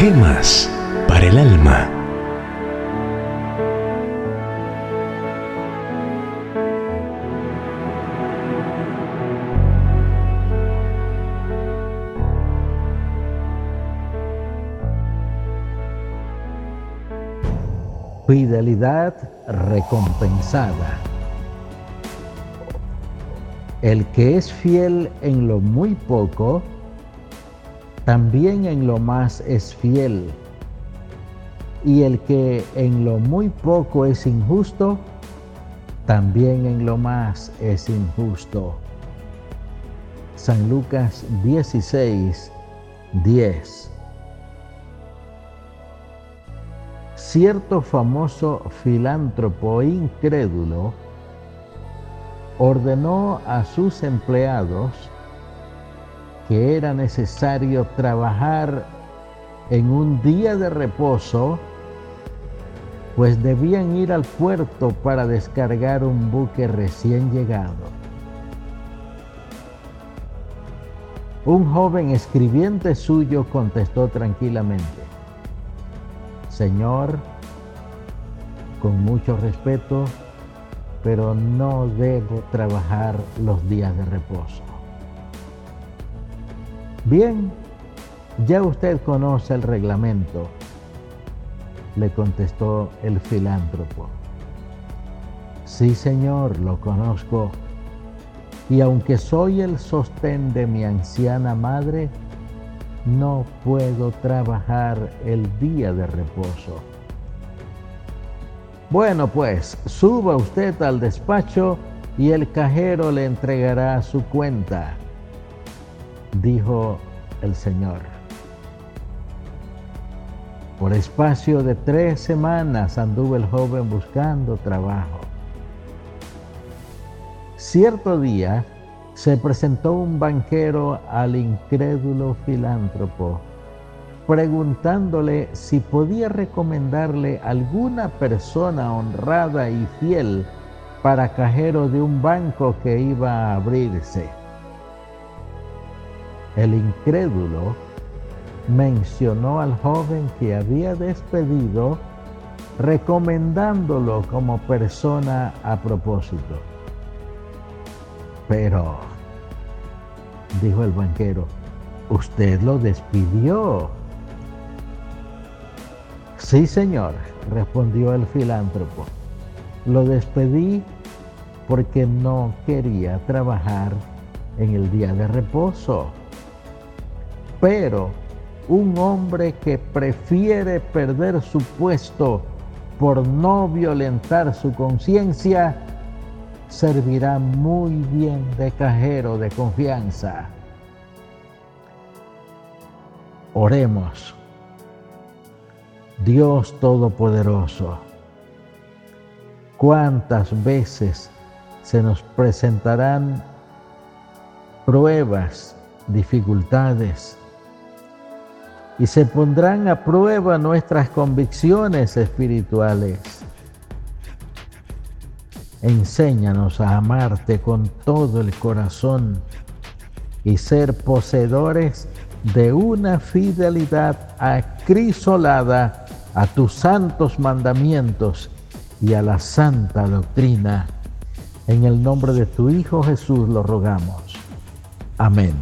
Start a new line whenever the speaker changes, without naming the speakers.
Gemas para el alma.
Fidelidad recompensada. El que es fiel en lo muy poco, también en lo más es fiel. Y el que en lo muy poco es injusto, también en lo más es injusto. San Lucas 16, 10. Cierto famoso filántropo incrédulo ordenó a sus empleados que era necesario trabajar en un día de reposo, pues debían ir al puerto para descargar un buque recién llegado. Un joven escribiente suyo contestó tranquilamente, Señor, con mucho respeto, pero no debo trabajar los días de reposo. Bien, ya usted conoce el reglamento, le contestó el filántropo. Sí, señor, lo conozco. Y aunque soy el sostén de mi anciana madre, no puedo trabajar el día de reposo. Bueno, pues suba usted al despacho y el cajero le entregará su cuenta dijo el Señor. Por espacio de tres semanas anduvo el joven buscando trabajo. Cierto día se presentó un banquero al incrédulo filántropo, preguntándole si podía recomendarle alguna persona honrada y fiel para cajero de un banco que iba a abrirse. El incrédulo mencionó al joven que había despedido recomendándolo como persona a propósito. Pero, dijo el banquero, usted lo despidió. Sí, señor, respondió el filántropo. Lo despedí porque no quería trabajar en el día de reposo. Pero un hombre que prefiere perder su puesto por no violentar su conciencia, servirá muy bien de cajero de confianza. Oremos. Dios Todopoderoso, ¿cuántas veces se nos presentarán pruebas, dificultades, y se pondrán a prueba nuestras convicciones espirituales. Enséñanos a amarte con todo el corazón y ser poseedores de una fidelidad acrisolada a tus santos mandamientos y a la santa doctrina. En el nombre de tu Hijo Jesús lo rogamos. Amén.